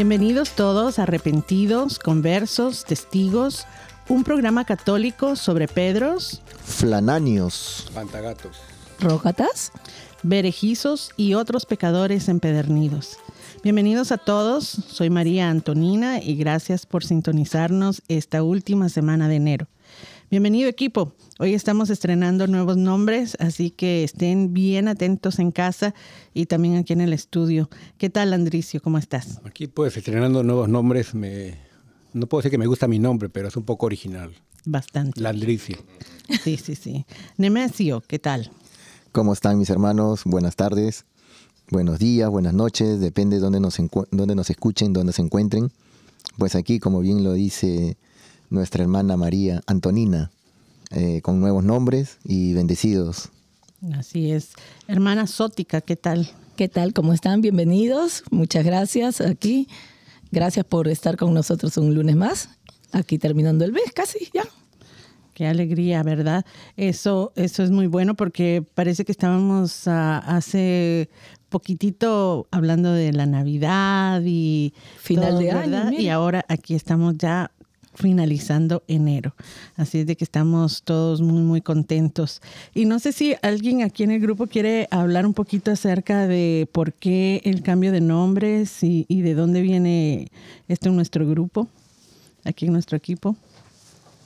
Bienvenidos todos, arrepentidos, conversos, testigos, un programa católico sobre Pedros, Flananios. Pantagatos. ¿Rógatas? berejizos y otros pecadores empedernidos. Bienvenidos a todos, soy María Antonina y gracias por sintonizarnos esta última semana de enero. Bienvenido equipo, hoy estamos estrenando nuevos nombres, así que estén bien atentos en casa y también aquí en el estudio. ¿Qué tal Andricio? ¿Cómo estás? Aquí pues estrenando nuevos nombres, me... no puedo decir que me gusta mi nombre, pero es un poco original. Bastante. Landricio. Sí, sí, sí. Nemesio, ¿qué tal? ¿Cómo están mis hermanos? Buenas tardes, buenos días, buenas noches, depende de dónde nos, dónde nos escuchen, dónde se encuentren. Pues aquí, como bien lo dice nuestra hermana María Antonina, eh, con nuevos nombres y bendecidos. Así es. Hermana Sótica, ¿qué tal? ¿Qué tal? ¿Cómo están? Bienvenidos. Muchas gracias aquí. Gracias por estar con nosotros un lunes más. Aquí terminando el mes, casi ya. Qué alegría, ¿verdad? Eso, eso es muy bueno porque parece que estábamos ah, hace poquitito hablando de la Navidad y Final de año. Y ahora aquí estamos ya finalizando enero. Así es de que estamos todos muy, muy contentos. Y no sé si alguien aquí en el grupo quiere hablar un poquito acerca de por qué el cambio de nombres y, y de dónde viene esto en nuestro grupo, aquí en nuestro equipo.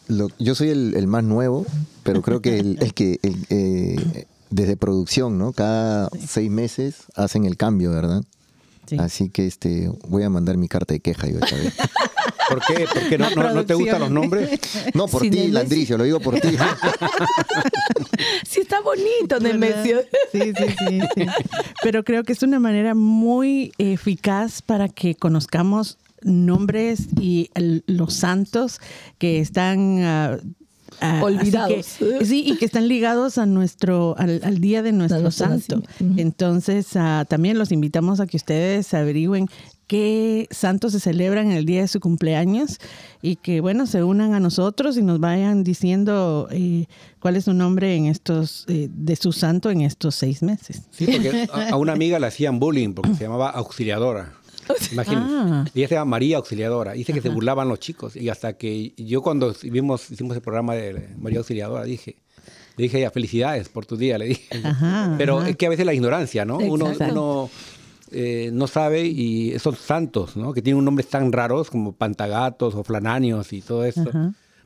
Lo- yo soy el, el más nuevo, pero creo que el, el que el, eh, desde producción, ¿no? Cada seis meses hacen el cambio, ¿verdad? Sí. Así que este voy a mandar mi carta de queja yo esta vez. ¿Por qué? ¿Por qué no, no, no te gustan los nombres? No, por ti. Landricio, lo digo por ti. Sí, está bonito. Nemesio. Sí, sí, sí, sí. Pero creo que es una manera muy eficaz para que conozcamos nombres y el- los santos que están ah, ah, Olvidados. que- sí, y que están ligados a nuestro al, al día de nuestro santo. Entonces, ah, también los invitamos a que ustedes averigüen qué santos se celebran en el día de su cumpleaños y que, bueno, se unan a nosotros y nos vayan diciendo eh, cuál es su nombre en estos eh, de su santo en estos seis meses. Sí, porque a, una amiga le hacían bullying porque se llamaba auxiliadora. Imagínense. Ah. Ella se llama María Auxiliadora. Dice que se burlaban los chicos. Y hasta que yo cuando vimos, hicimos el programa de María Auxiliadora, dije, le dije a ella, felicidades por tu día, le dije. Ajá, Pero ajá. es que a veces la ignorancia, ¿no? Uno, uno eh, no sabe y esos santos, ¿no? Que tienen nombres tan raros como Pantagatos o Flananios y todo eso.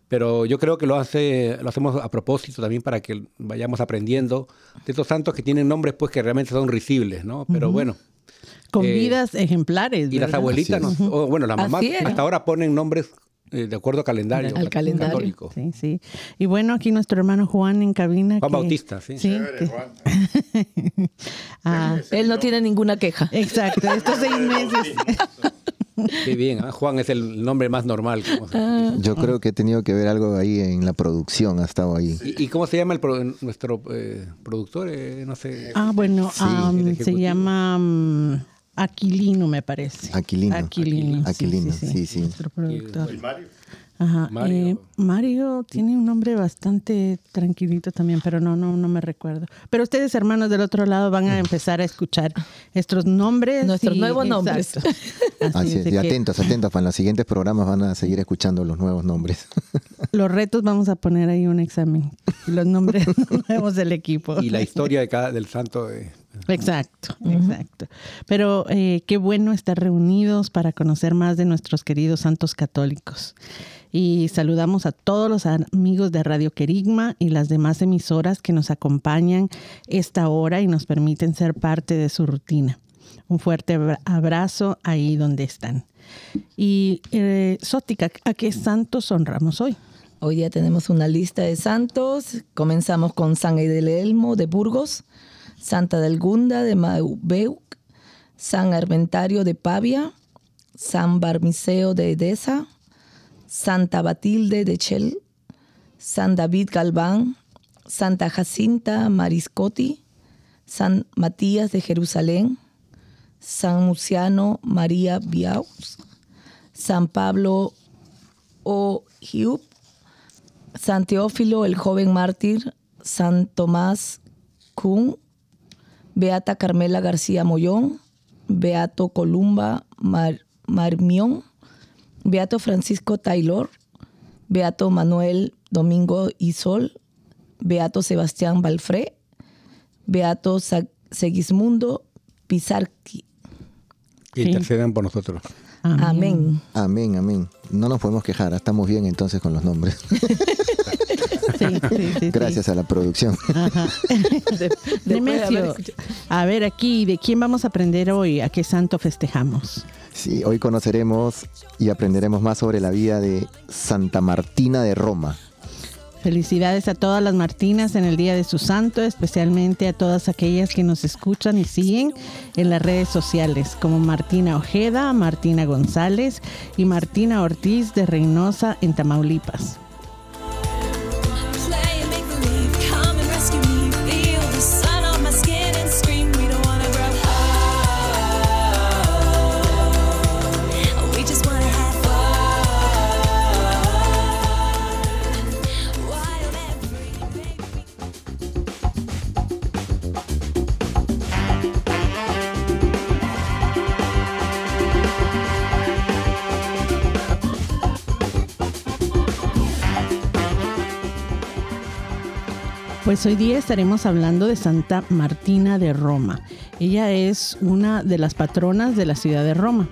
Pero yo creo que lo, hace, lo hacemos a propósito también para que vayamos aprendiendo de estos santos que tienen nombres pues que realmente son risibles, ¿no? Pero bueno. Con eh, vidas ejemplares. Y las abuelitas, o, bueno, las mamás hasta ahora ponen nombres de acuerdo al calendario, al calendario. católico. Sí, sí. Y bueno, aquí nuestro hermano Juan en cabina. Juan Bautista, sí. sí ah, él no tiene ninguna queja. Exacto, estos seis meses. Qué bien, ¿ah? Juan es el nombre más normal. Ah. Yo creo que he tenido que ver algo ahí en la producción, ha estado ahí. ¿Y, cómo se llama el nuestro eh, productor? Eh, no sé. Ah, bueno, se llama... Mm, Aquilino, me parece. Aquilino. Aquilino, Aquilino, sí, sí. Nuestro productor. Mario? Ajá. Eh, Mario. tiene un nombre bastante tranquilito también, pero no, no, no me recuerdo. Pero ustedes, hermanos del otro lado, van a empezar a escuchar estos nombres. Nuestros nuevos nombres. Así, es. Y atentos, atentos, para los siguientes programas van a seguir escuchando los nuevos nombres. Los retos vamos a poner ahí un examen. Los nombres nuevos del equipo. Y la historia de cada, del santo. Eh, Exacto, exacto. Pero eh, qué bueno estar reunidos para conocer más de nuestros queridos santos católicos. Y saludamos a todos los amigos de Radio Querigma y las demás emisoras que nos acompañan esta hora y nos permiten ser parte de su rutina. Un fuerte abrazo ahí donde están. Y eh, Sótica, ¿a qué santos honramos hoy? Hoy día tenemos una lista de santos. Comenzamos con San Edelmo de Burgos, Santa Delgunda de Maubeuc, San Armentario de Pavia, San Barmiseo de Edesa, Santa Batilde de Chel, San David Galván, Santa Jacinta Mariscotti, San Matías de Jerusalén, San Muciano María Biaus, San Pablo O'Hiup, San Teófilo el joven mártir, San Tomás Kuhn, Beata Carmela García Mollón, Beato Columba Marmión, Beato Francisco Taylor, Beato Manuel Domingo Isol, Beato Sebastián Balfré, Beato Segismundo Pizarqui. Que intercedan por nosotros. Amén. Amén, amén. No nos podemos quejar, estamos bien entonces con los nombres. Gracias a la producción. a ver aquí, ¿de quién vamos a aprender hoy? ¿A qué santo festejamos? Sí, hoy conoceremos y aprenderemos más sobre la vida de Santa Martina de Roma. Felicidades a todas las Martinas en el Día de su Santo, especialmente a todas aquellas que nos escuchan y siguen en las redes sociales, como Martina Ojeda, Martina González y Martina Ortiz de Reynosa en Tamaulipas. Pues hoy día estaremos hablando de Santa Martina de Roma. Ella es una de las patronas de la ciudad de Roma.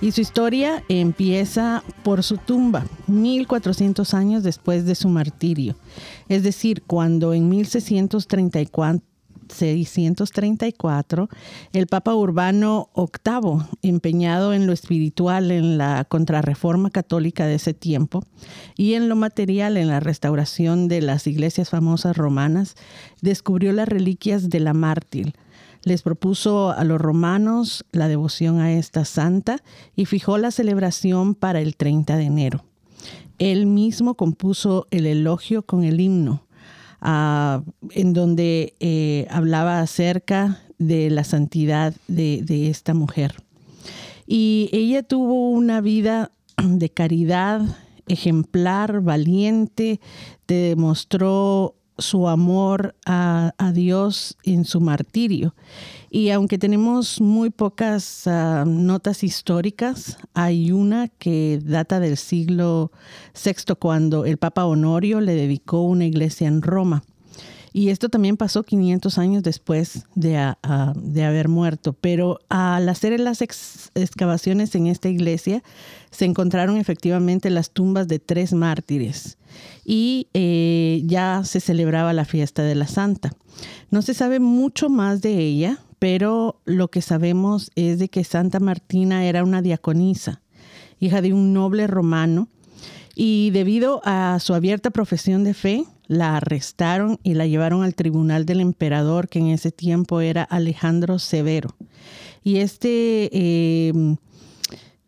Y su historia empieza por su tumba, 1400 años después de su martirio. Es decir, cuando en 1634 634, el Papa Urbano VIII, empeñado en lo espiritual, en la contrarreforma católica de ese tiempo, y en lo material, en la restauración de las iglesias famosas romanas, descubrió las reliquias de la mártir. Les propuso a los romanos la devoción a esta santa y fijó la celebración para el 30 de enero. Él mismo compuso el elogio con el himno en donde eh, hablaba acerca de la santidad de, esta mujer. Y ella tuvo una vida de caridad ejemplar, valiente, demostró su amor a, Dios en su martirio. Y aunque tenemos muy pocas ah, notas históricas, hay una que data del siglo VI cuando el Papa Honorio le dedicó una iglesia en Roma. Y esto también pasó 500 años después de, haber muerto. Pero al hacer las excavaciones en esta iglesia, se encontraron efectivamente las tumbas de tres mártires y eh, ya se celebraba la fiesta de la Santa. No se sabe mucho más de ella, pero lo que sabemos es de que Santa Martina era una diaconisa, hija de un noble romano, y debido a su abierta profesión de fe, la arrestaron y la llevaron al tribunal del emperador, que en ese tiempo era Alejandro Severo. Y este eh,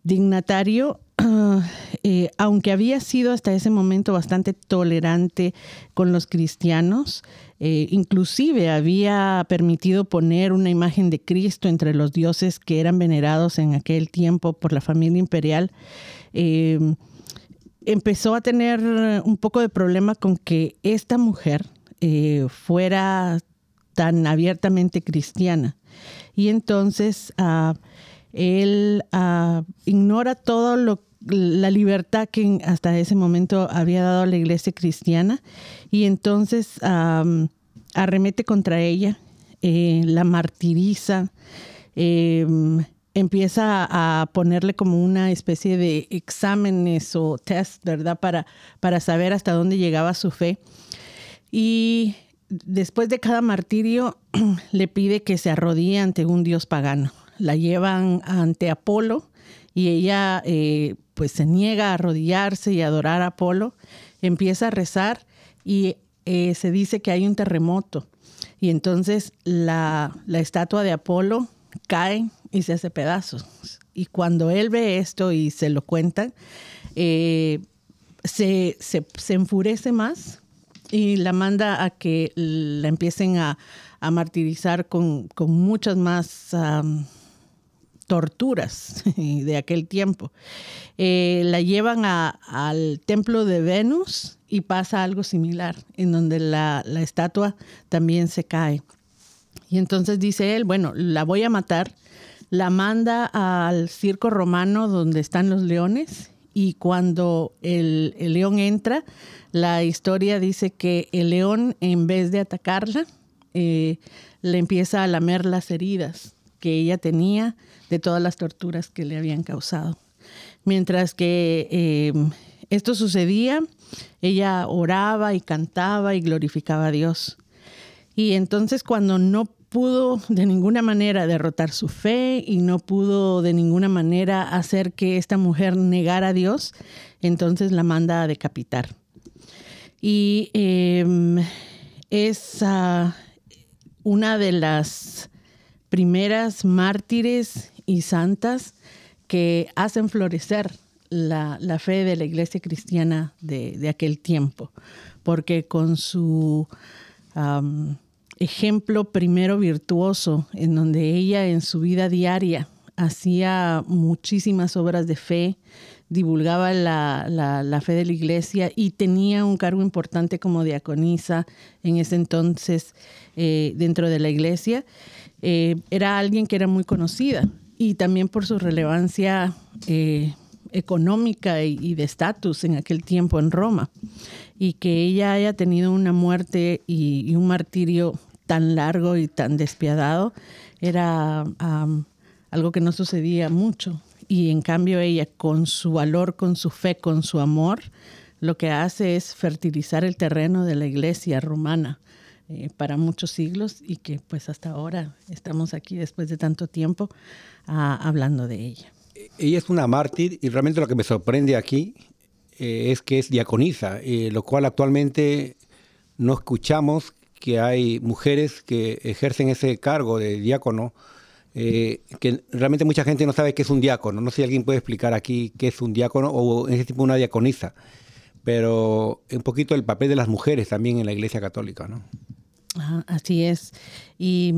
dignatario eh, aunque había sido hasta ese momento bastante tolerante con los cristianos, eh, inclusive había permitido poner una imagen de Cristo entre los dioses que eran venerados en aquel tiempo por la familia imperial, empezó a tener un poco de problema con que esta mujer eh, fuera tan abiertamente cristiana. Y entonces ah, él ah, ignora todo lo la libertad que hasta ese momento había dado la iglesia cristiana y entonces arremete contra ella, eh, la martiriza, em, empieza a ponerle como una especie de exámenes o test, ¿verdad? Para, para saber hasta dónde llegaba su fe. Y después de cada martirio le pide que se arrodille ante un dios pagano. La llevan ante Apolo y ella eh, pues se niega a arrodillarse y adorar a Apolo, empieza a rezar y eh, se dice que hay un terremoto. Y entonces la, estatua de Apolo cae y se hace pedazos. Y cuando él ve esto y se lo cuentan, eh, se, enfurece más y la manda a que la empiecen a, martirizar con, muchas más torturas de aquel tiempo. Eh, la llevan al templo de Venus y pasa algo similar, en donde la, estatua también se cae. Y entonces dice él, bueno, la voy a matar, la manda al circo romano donde están los leones y cuando el, león entra, la historia dice que el león en vez de atacarla, eh, le empieza a lamer las heridas que ella tenía de todas las torturas que le habían causado. Mientras que em, esto sucedía, ella oraba y cantaba y glorificaba a Dios. Y entonces cuando no pudo de ninguna manera derrotar su fe y no pudo de ninguna manera hacer que esta mujer negara a Dios, entonces la manda a decapitar. Y em, es ah, una de las primeras mártires y santas que hacen florecer la, fe de la iglesia cristiana de, aquel tiempo, porque con su ejemplo primero virtuoso, en donde ella en su vida diaria hacía muchísimas obras de fe, divulgaba la, fe de la iglesia y tenía un cargo importante como diaconisa en ese entonces eh, dentro de la iglesia. Eh, era alguien que era muy conocida y también por su relevancia eh, económica y, de estatus en aquel tiempo en Roma. Y que ella haya tenido una muerte y, un martirio tan largo y tan despiadado era algo que no sucedía mucho. Y en cambio ella, con su valor, con su fe, con su amor, lo que hace es fertilizar el terreno de la iglesia romana eh, para muchos siglos y que pues hasta ahora estamos aquí después de tanto tiempo ah, hablando de ella. Ella es una mártir y realmente lo que me sorprende aquí eh, es que es diaconisa, eh, lo cual actualmente no escuchamos que hay mujeres que ejercen ese cargo de diácono, que realmente mucha gente no sabe qué es un diácono. No sé si alguien puede explicar aquí qué es un diácono o en ese tipo una diaconisa, pero un poquito el papel de las mujeres también en la Iglesia Católica, ¿no? así es. Y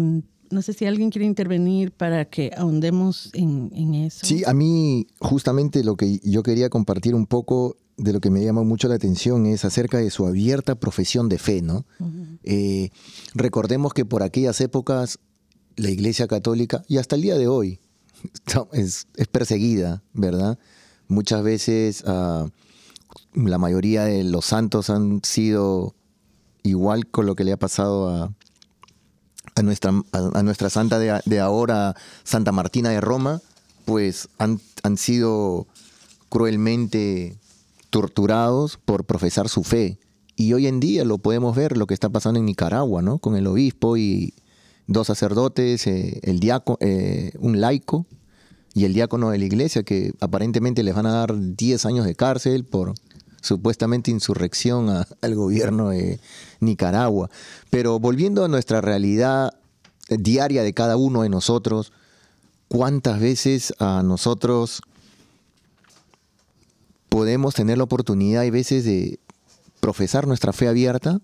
no sé si alguien quiere intervenir para que ahondemos en, eso. Sí, a mí justamente lo que yo quería compartir un poco de lo que me llama mucho la atención es acerca de su abierta profesión de fe, ¿no? Eh, recordemos que por aquellas épocas la Iglesia Católica, y hasta el día de hoy, es, perseguida, ¿verdad? Muchas veces ah, la mayoría de los santos han sido igual con lo que le ha pasado a, a nuestra, a, nuestra santa de, ahora, Santa Martina de Roma, pues han, han sido cruelmente torturados por profesar su fe. Y hoy en día lo podemos ver, lo que está pasando en Nicaragua, ¿no? Con el obispo y dos sacerdotes, eh, el diácono, eh, un laico y el diácono de la iglesia, que aparentemente les van a dar 10 años de cárcel por supuestamente insurrección al gobierno de Nicaragua. Pero volviendo a nuestra realidad diaria de cada uno de nosotros, ¿cuántas veces a nosotros podemos tener la oportunidad, hay veces, de profesar nuestra fe abierta,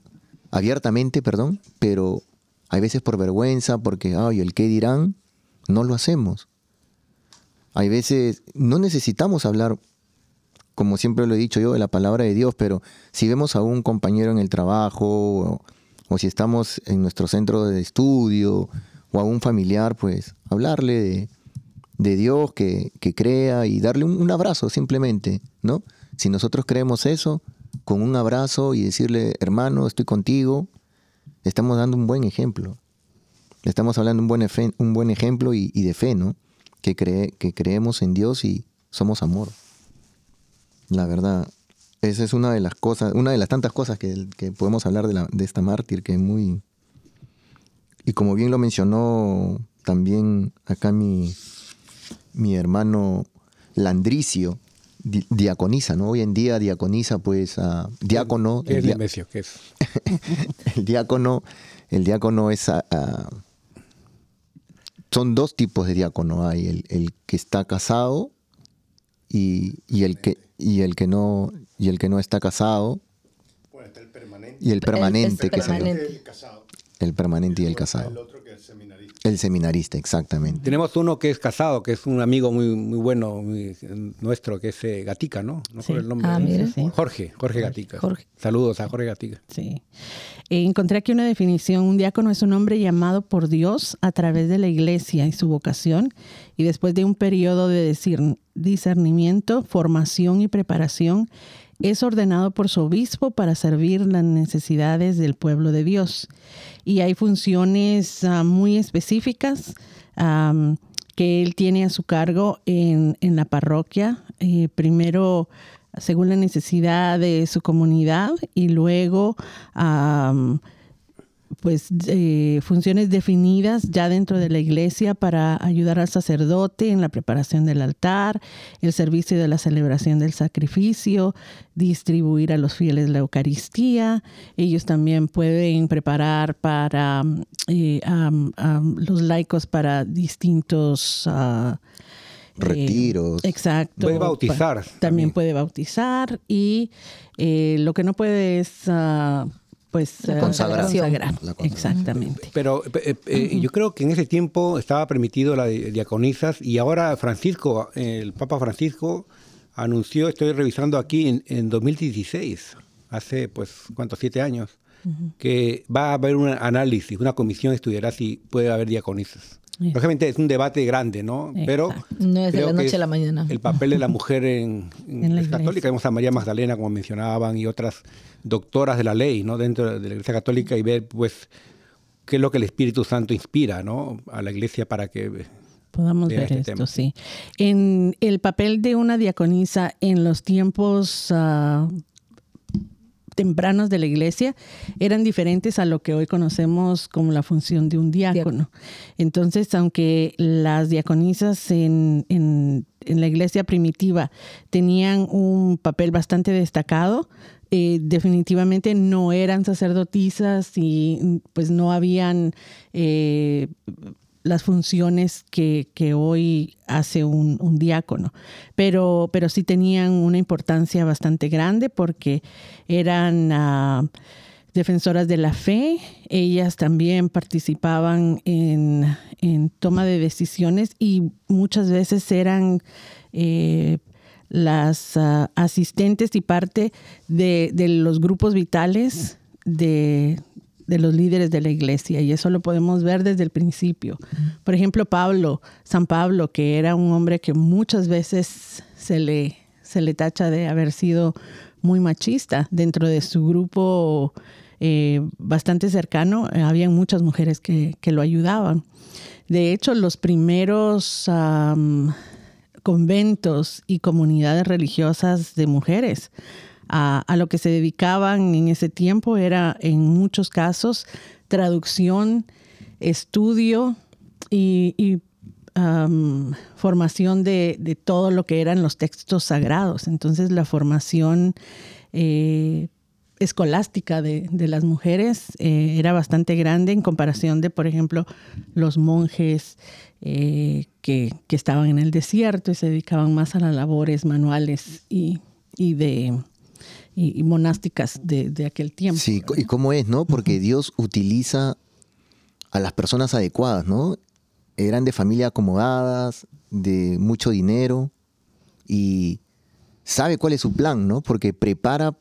abiertamente, perdón, pero hay veces por vergüenza, porque, ay, el qué dirán, no lo hacemos. Hay veces, no necesitamos hablar, como siempre lo he dicho yo, de la palabra de Dios, pero si vemos a un compañero en el trabajo, o, si estamos en nuestro centro de estudio, o a un familiar, pues hablarle de, Dios que, crea y darle un, abrazo simplemente, ¿no? Si nosotros creemos eso, con un abrazo y decirle, hermano, estoy contigo, estamos dando un buen ejemplo. Estamos hablando un buen, un buen ejemplo y, de fe, ¿no? Que, cree, que creemos en Dios y somos amor. La verdad, esa es una de las cosas, una de las tantas cosas que, podemos hablar de, la, de esta mártir, que es muy... Y como bien lo mencionó también acá mi, mi hermano Landricio diaconiza, ¿no? Hoy en día diaconiza, pues, a diácono. ¿Qué el es ¿Qué es? el diácono, el diácono es son dos tipos de diácono. Hay el, el que está casado y, y, el que y el que no y el que no está casado. Bueno, está el permanente. Y el permanente, que es el, casado. El permanente y el casado. El otro que es seminarista. El seminarista, exactamente. Tenemos uno que es casado, que es un amigo muy, muy bueno nuestro, que es eh, Gatica, ¿no? No sí. el nombre. Ah, mira, Jorge, Jorge Gatica. Jorge. Saludos a Jorge Gatica. Sí. Eh, encontré aquí una definición. Un diácono es un hombre llamado por Dios a través de la iglesia y su vocación, y después de un periodo de discernimiento, formación y preparación, es ordenado por su obispo para servir las necesidades del pueblo de Dios. Y hay funciones ah, muy específicas que él tiene a su cargo en, la parroquia. Eh, primero, según la necesidad de su comunidad y luego pues eh, funciones definidas ya dentro de la iglesia para ayudar al sacerdote en la preparación del altar, el servicio de la celebración del sacrificio, distribuir a los fieles la Eucaristía. Ellos también pueden preparar para eh, los laicos para distintos uh, retiros. exacto. Puede bautizar. También, puede bautizar y eh, lo que no puede es uh, pues la consagración. Exactamente. Pero eh, eh, yo creo que en ese tiempo estaba permitido la diaconisas y ahora Francisco, el Papa Francisco anunció, estoy revisando aquí en, 2016, hace pues cuántos, siete años, que va a haber un análisis, una comisión estudiará si puede haber diaconisas. Lógicamente es un debate grande, ¿no? Pero no es de la noche a la mañana. El papel de la mujer en, la católica, vemos a María Magdalena, como mencionaban, y otras doctoras de la ley, ¿no? Dentro de la Iglesia Católica y ver, pues, qué es lo que el Espíritu Santo inspira, ¿no? A la Iglesia para que podamos ver este esto, sí. En el papel de una diaconisa en los tiempos ah, tempranos de la iglesia eran diferentes a lo que hoy conocemos como la función de un diácono. Entonces, aunque las diaconisas en, en, la iglesia primitiva tenían un papel bastante destacado, eh, definitivamente no eran sacerdotisas y pues no habían eh, las funciones que, hoy hace un, diácono, pero, pero sí tenían una importancia bastante grande porque eran ah, defensoras de la fe, ellas también participaban en, toma de decisiones y muchas veces eran eh, las ah, asistentes y parte de, de los grupos vitales de, de los líderes de la iglesia y eso lo podemos ver desde el principio. Por ejemplo, Pablo, San Pablo, que era un hombre que muchas veces se le, se le tacha de haber sido muy machista dentro de su grupo eh, bastante cercano, eh, había muchas mujeres que, lo ayudaban. De hecho, los primeros conventos y comunidades religiosas de mujeres a, lo que se dedicaban en ese tiempo era en muchos casos traducción, estudio y, formación de, todo lo que eran los textos sagrados. Entonces la formación eh, escolástica de, las mujeres eh, era bastante grande en comparación de, por ejemplo, los monjes eh, que, estaban en el desierto y se dedicaban más a las labores manuales y, de y, monásticas de, aquel tiempo. Sí, y cómo es, ¿no? Porque Dios utiliza a las personas adecuadas, ¿no? Eran de familia acomodadas, de mucho dinero y sabe cuál es su plan, ¿no? Porque prepara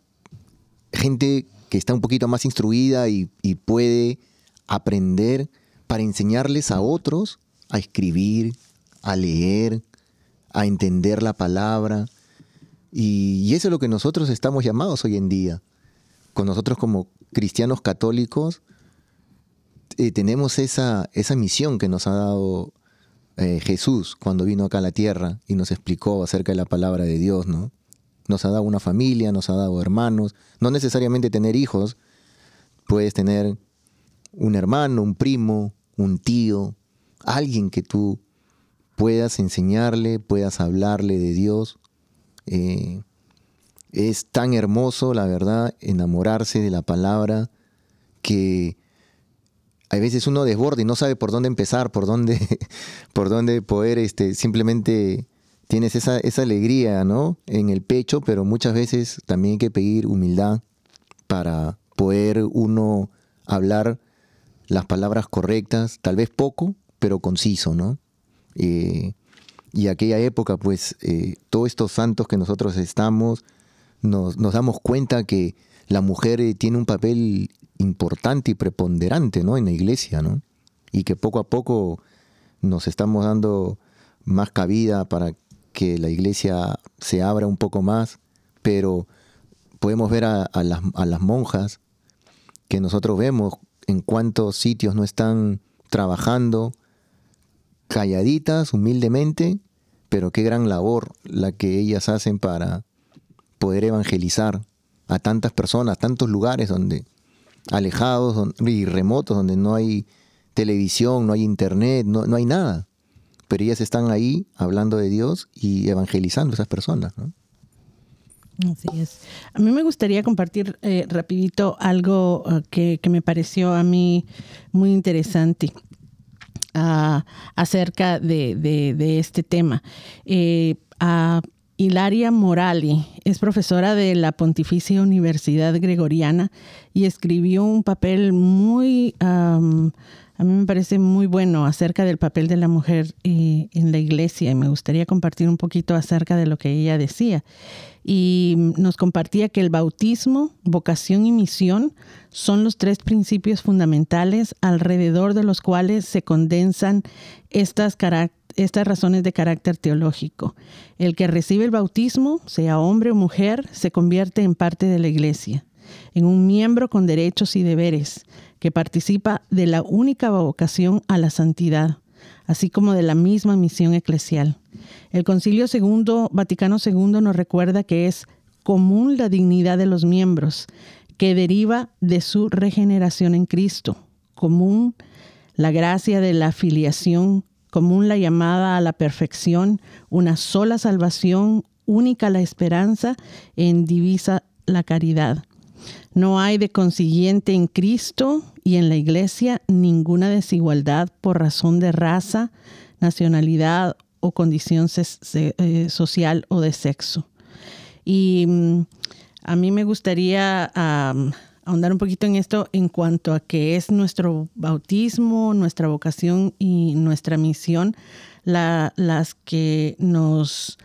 gente que está un poquito más instruida y, puede aprender para enseñarles a otros a escribir, a leer, a entender la palabra. Y, eso es lo que nosotros estamos llamados hoy en día. Con nosotros como cristianos católicos eh, tenemos esa, esa misión que nos ha dado eh, Jesús cuando vino acá a la tierra y nos explicó acerca de la palabra de Dios, ¿no? Nos ha dado una familia, nos ha dado hermanos. No necesariamente tener hijos. Puedes tener un hermano, un primo, un tío, alguien que tú puedas enseñarle, puedas hablarle de Dios. Eh, es tan hermoso, la verdad, enamorarse de la palabra que a veces uno desborda y no sabe por dónde empezar, por dónde, por dónde poder este, simplemente tienes esa, esa alegría, ¿no? En el pecho, pero muchas veces también hay que pedir humildad para poder uno hablar las palabras correctas, tal vez poco, pero conciso, ¿no? Eh, y aquella época, pues, eh, todos estos santos que nosotros estamos, nos, damos cuenta que la mujer eh, tiene un papel importante y preponderante, ¿no? En la iglesia, ¿no? Y que poco a poco nos estamos dando más cabida para que la iglesia se abra un poco más, pero podemos ver a, las, monjas que nosotros vemos en cuántos sitios no están trabajando calladitas, humildemente, pero qué gran labor la que ellas hacen para poder evangelizar a tantas personas, tantos lugares donde alejados y remotos, donde no hay televisión, no hay internet, no, no hay nada pero ellas están ahí hablando de Dios y evangelizando a esas personas. Así es. A mí me gustaría compartir eh, rapidito algo uh, que, me pareció a mí muy interesante acerca de, este tema. Eh, Hilaria Morali es profesora de la Pontificia Universidad Gregoriana y escribió un papel muy a mí me parece muy bueno acerca del papel de la mujer eh, en la iglesia y me gustaría compartir un poquito acerca de lo que ella decía. Y nos compartía que el bautismo, vocación y misión son los tres principios fundamentales alrededor de los cuales se condensan estas, estas razones de carácter teológico. El que recibe el bautismo, sea hombre o mujer, se convierte en parte de la iglesia, en un miembro con derechos y deberes que participa de la única vocación a la santidad, así como de la misma misión eclesial. El Concilio II, Vaticano II nos recuerda que es común la dignidad de los miembros, que deriva de su regeneración en Cristo, común la gracia de la filiación, común la llamada a la perfección, una sola salvación, única la esperanza, en divisa la caridad. No hay de consiguiente en Cristo y en la Iglesia ninguna desigualdad por razón de raza, nacionalidad o condición eh, social o de sexo. Y mm, a mí me gustaría ahondar un poquito en esto en cuanto a qué es nuestro bautismo, nuestra vocación y nuestra misión, las que nos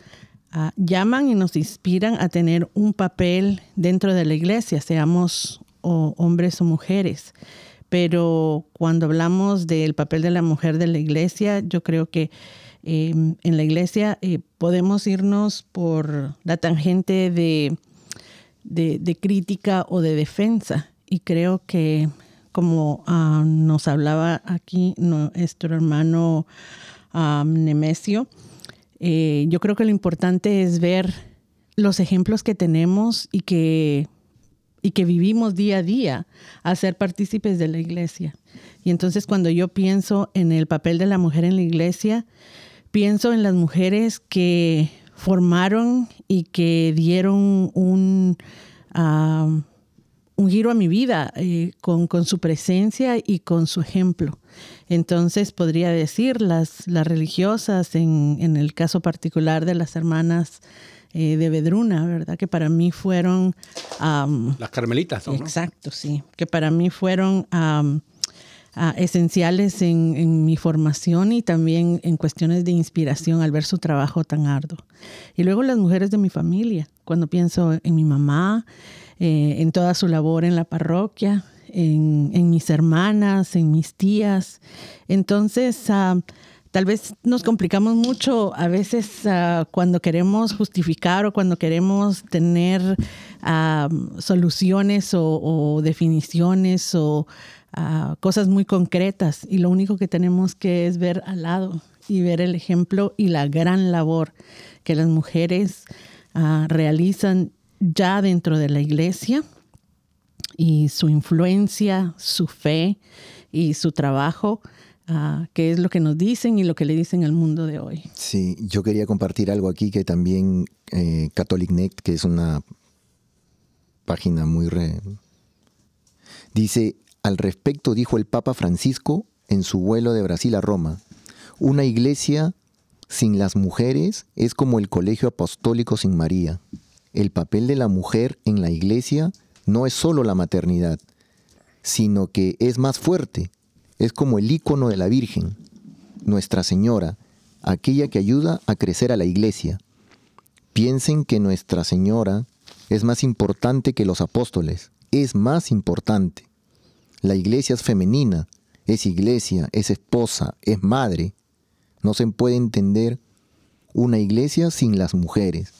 Ah, llaman y nos inspiran a tener un papel dentro de la iglesia, seamos hombres o mujeres. Pero cuando hablamos del papel de la mujer de la iglesia, yo creo que em, en la iglesia eh, podemos irnos por la tangente de, de, crítica o de defensa. y creo que como ah, nos hablaba aquí nuestro hermano ah, Nemesio, eh, yo creo que lo importante es ver los ejemplos que tenemos y que, y que vivimos día a día a ser partícipes de la iglesia. Y entonces cuando yo pienso en el papel de la mujer en la iglesia, pienso en las mujeres que formaron y que dieron un, ah, un giro a mi vida eh, con, su presencia y con su ejemplo. Entonces podría decir las, las religiosas, en, en el caso particular de las hermanas eh, de Vedruna, ¿verdad? Que para mí fueron... las carmelitas, ¿no? Exacto, sí. Que para mí fueron esenciales en, en, mi formación y también en cuestiones de inspiración al ver su trabajo tan arduo. Y luego las mujeres de mi familia, cuando pienso en mi mamá, eh, en toda su labor en la parroquia, en, mis hermanas, en mis tías. Entonces, tal vez nos complicamos mucho a veces ah, cuando queremos justificar o cuando queremos tener ah, soluciones o, definiciones o cosas muy concretas y lo único que tenemos que es ver al lado y ver el ejemplo y la gran labor que las mujeres realizan ya dentro de la iglesia y su influencia, su fe y su trabajo Ah, qué es lo que nos dicen y lo que le dicen al mundo de hoy. Sí, yo quería compartir algo aquí que también eh, CatholicNet, que es una página muy... Re... Dice, al respecto dijo el Papa Francisco en su vuelo de Brasil a Roma, una iglesia sin las mujeres es como el colegio apostólico sin María. El papel de la mujer en la iglesia no es solo la maternidad, sino que es más fuerte es como el icono de la Virgen, Nuestra Señora, aquella que ayuda a crecer a la iglesia. Piensen que Nuestra Señora es más importante que los apóstoles, es más importante. La iglesia es femenina, es iglesia, es esposa, es madre. No se puede entender una iglesia sin las mujeres,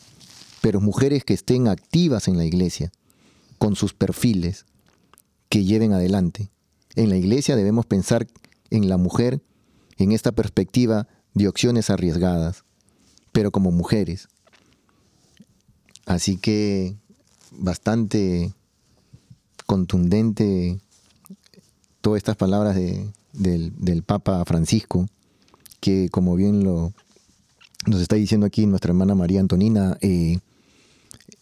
pero mujeres que estén activas en la iglesia, con sus perfiles, que lleven adelante. En la iglesia debemos pensar en la mujer en esta perspectiva de opciones arriesgadas, pero como mujeres. Así que bastante contundente todas estas palabras del, Papa Francisco, que como bien lo, nos está diciendo aquí nuestra hermana María Antonina, eh,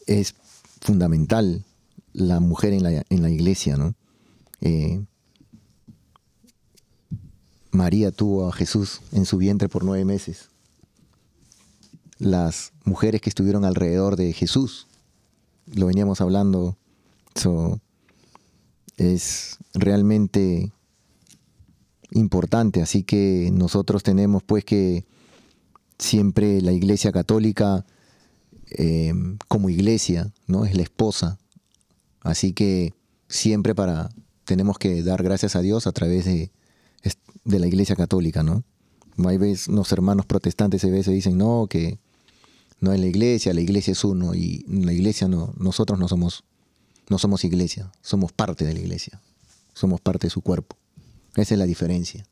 es fundamental la mujer en la, en la iglesia, ¿no? Eh, María tuvo a Jesús en su vientre por nueve meses. Las mujeres que estuvieron alrededor de Jesús, lo veníamos hablando, es realmente importante, así que nosotros tenemos pues que siempre la Iglesia Católica em, como iglesia, ¿no? Es la esposa. Así que siempre para tenemos que dar gracias a Dios a través de, de la Iglesia Católica, ¿no? Hay veces los hermanos protestantes a veces dicen, no, que no es la iglesia, la iglesia es uno, y la iglesia no, nosotros no somos, no somos iglesia, somos parte de la iglesia, somos parte de su cuerpo. Esa es la diferencia.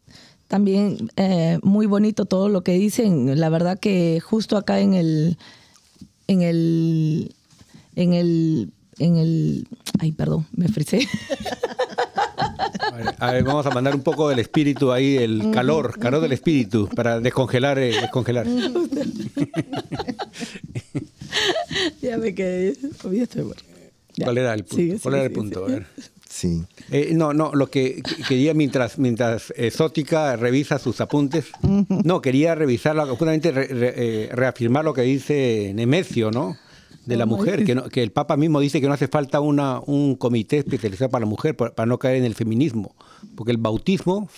También eh, muy bonito todo lo que dicen. La verdad que justo acá en el, en el, en el, en el, ay, perdón, me frisé. A ver, vamos a mandar un poco del espíritu ahí, el calor, calor del espíritu, para descongelar. Eh, descongelar. ya me quedé. ¿Cuál era el punto? ¿Cuál era el punto? Sí. Eh, no, no, lo que quería mientras, mientras Exótica revisa sus apuntes, no, quería revisar, justamente eh, reafirmar lo que dice Nemesio, ¿no? De la mujer, que, que el Papa mismo dice que no hace falta una, un comité especializado para la mujer para, no caer en el feminismo, porque el bautismo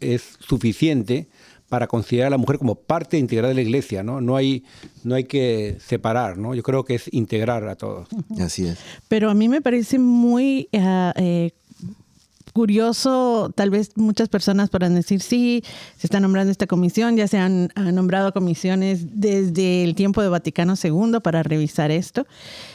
es suficiente para considerar a la mujer como parte integral de la iglesia, ¿no? No hay, no hay que separar, ¿no? Yo creo que es integrar a todos. Así es. Pero a mí me parece muy eh, eh, curioso, tal vez muchas personas podrán decir, sí, se está nombrando esta comisión, ya se han, nombrado comisiones desde el tiempo de Vaticano II para revisar esto.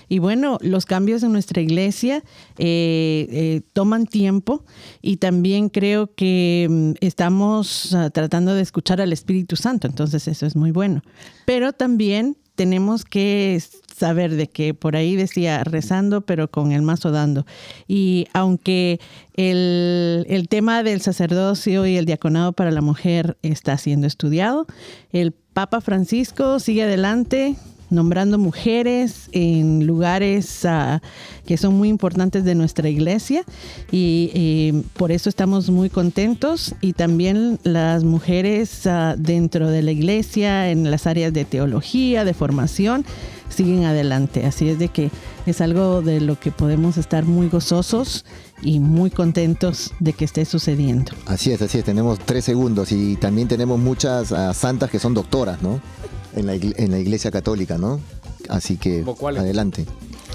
Y bueno, los cambios en nuestra iglesia eh, eh, toman tiempo y también creo que mm, estamos ah, tratando de escuchar al Espíritu Santo, entonces eso es muy bueno. Pero también tenemos que saber de que por ahí decía rezando, pero con el mazo dando. Y aunque el, el, tema del sacerdocio y el diaconado para la mujer está siendo estudiado, el Papa Francisco sigue adelante nombrando mujeres en lugares ah, que son muy importantes de nuestra iglesia y, por eso estamos muy contentos y también las mujeres ah, dentro de la iglesia en las áreas de teología, de formación, siguen adelante. Así es de que es algo de lo que podemos estar muy gozosos y muy contentos de que esté sucediendo. Así es, así es, tenemos tres segundos y también tenemos muchas ah, santas que son doctoras, ¿no? En la, iglesia, católica, ¿no? Así que adelante.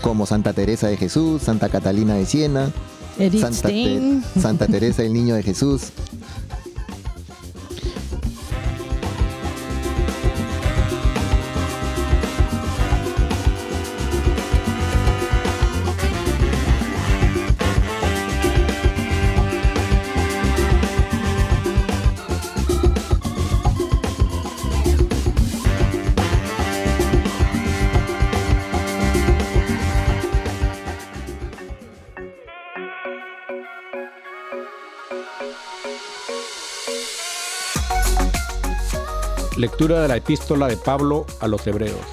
Como Santa Teresa de Jesús, Santa Catalina de Siena, Santa, Santa Teresa el Niño de Jesús. Lectura de la epístola de Pablo a los Hebreos.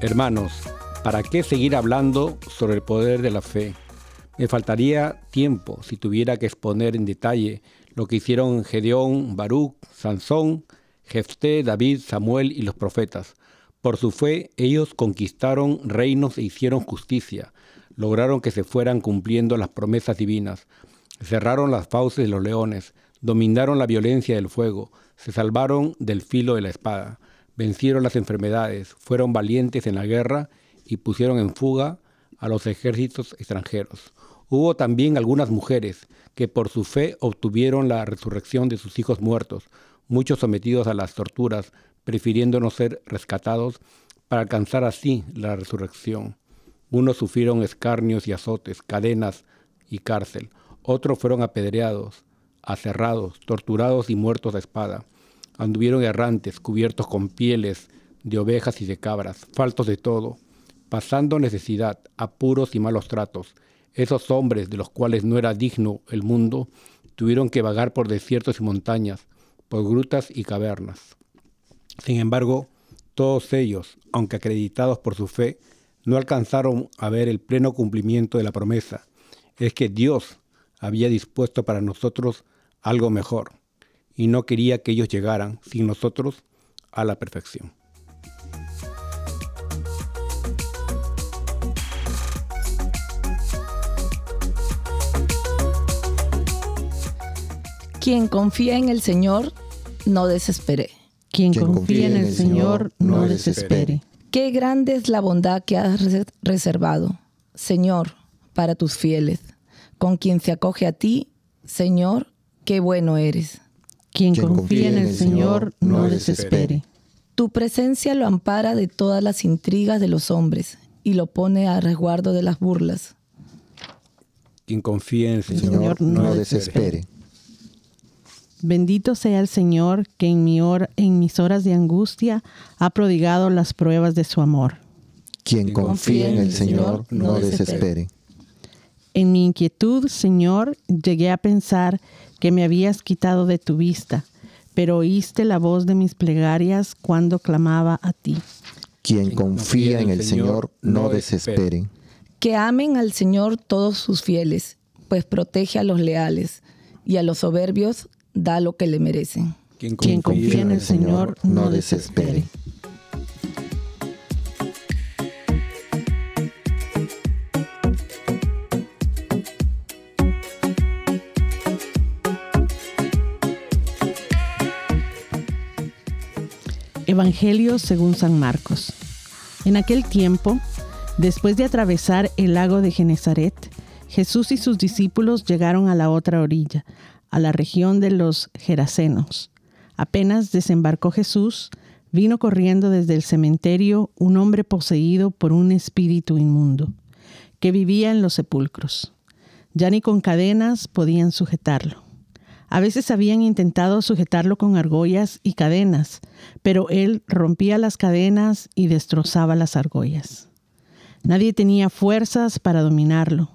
Hermanos, ¿para qué seguir hablando sobre el poder de la fe? Me faltaría tiempo si tuviera que exponer en detalle lo que hicieron Gedeón, Baruch, Sansón, Jefté, David, Samuel y los profetas. Por su fe ellos conquistaron reinos e hicieron justicia, lograron que se fueran cumpliendo las promesas divinas, cerraron las fauces de los leones, dominaron la violencia del fuego, se salvaron del filo de la espada, vencieron las enfermedades, fueron valientes en la guerra y pusieron en fuga a los ejércitos extranjeros. Hubo también algunas mujeres que por su fe obtuvieron la resurrección de sus hijos muertos, muchos sometidos a las torturas, prefiriendo no ser rescatados para alcanzar así la resurrección. Unos sufrieron escarnios y azotes, cadenas y cárcel, otros fueron apedreados, aserrados, torturados y muertos a espada. Anduvieron errantes, cubiertos con pieles de ovejas y de cabras, faltos de todo, pasando necesidad, apuros y malos tratos. Esos hombres de los cuales no era digno el mundo, tuvieron que vagar por desiertos y montañas, por grutas y cavernas. Sin embargo, todos ellos, aunque acreditados por su fe, no alcanzaron a ver el pleno cumplimiento de la promesa. Es que Dios había dispuesto para nosotros algo mejor, y no quería que ellos llegaran sin nosotros a la perfección. Quien confía en el Señor, no desespere. Quien, confía en el Señor, no desespere. Qué grande es la bondad que has reservado, Señor, para tus fieles. Con quien se acoge a ti, Señor, qué bueno eres. Quien, confía en el Señor no desespere. Tu presencia lo ampara de todas las intrigas de los hombres y lo pone a resguardo de las burlas. Quien confía en el Señor, no, desespere. Bendito sea el Señor que en, mi en mis horas de angustia ha prodigado las pruebas de su amor. Quien confía en el Señor no desespere. En mi inquietud, Señor, llegué a pensar que me habías quitado de tu vista, pero oíste la voz de mis plegarias cuando clamaba a ti. Quien confía en el Señor no desespere. Que amen al Señor todos sus fieles, pues protege a los leales y a los soberbios da lo que le merecen. Quien confía en el Señor no desespere. Evangelio según San Marcos. En aquel tiempo, después de atravesar el lago de Genezaret, Jesús y sus discípulos llegaron a la otra orilla, a la región de los Gerasenos. Apenas desembarcó Jesús, vino corriendo desde el cementerio un hombre poseído por un espíritu inmundo, que vivía en los sepulcros. Ya ni con cadenas podían sujetarlo. A veces habían intentado sujetarlo con argollas y cadenas, pero él rompía las cadenas y destrozaba las argollas. Nadie tenía fuerzas para dominarlo.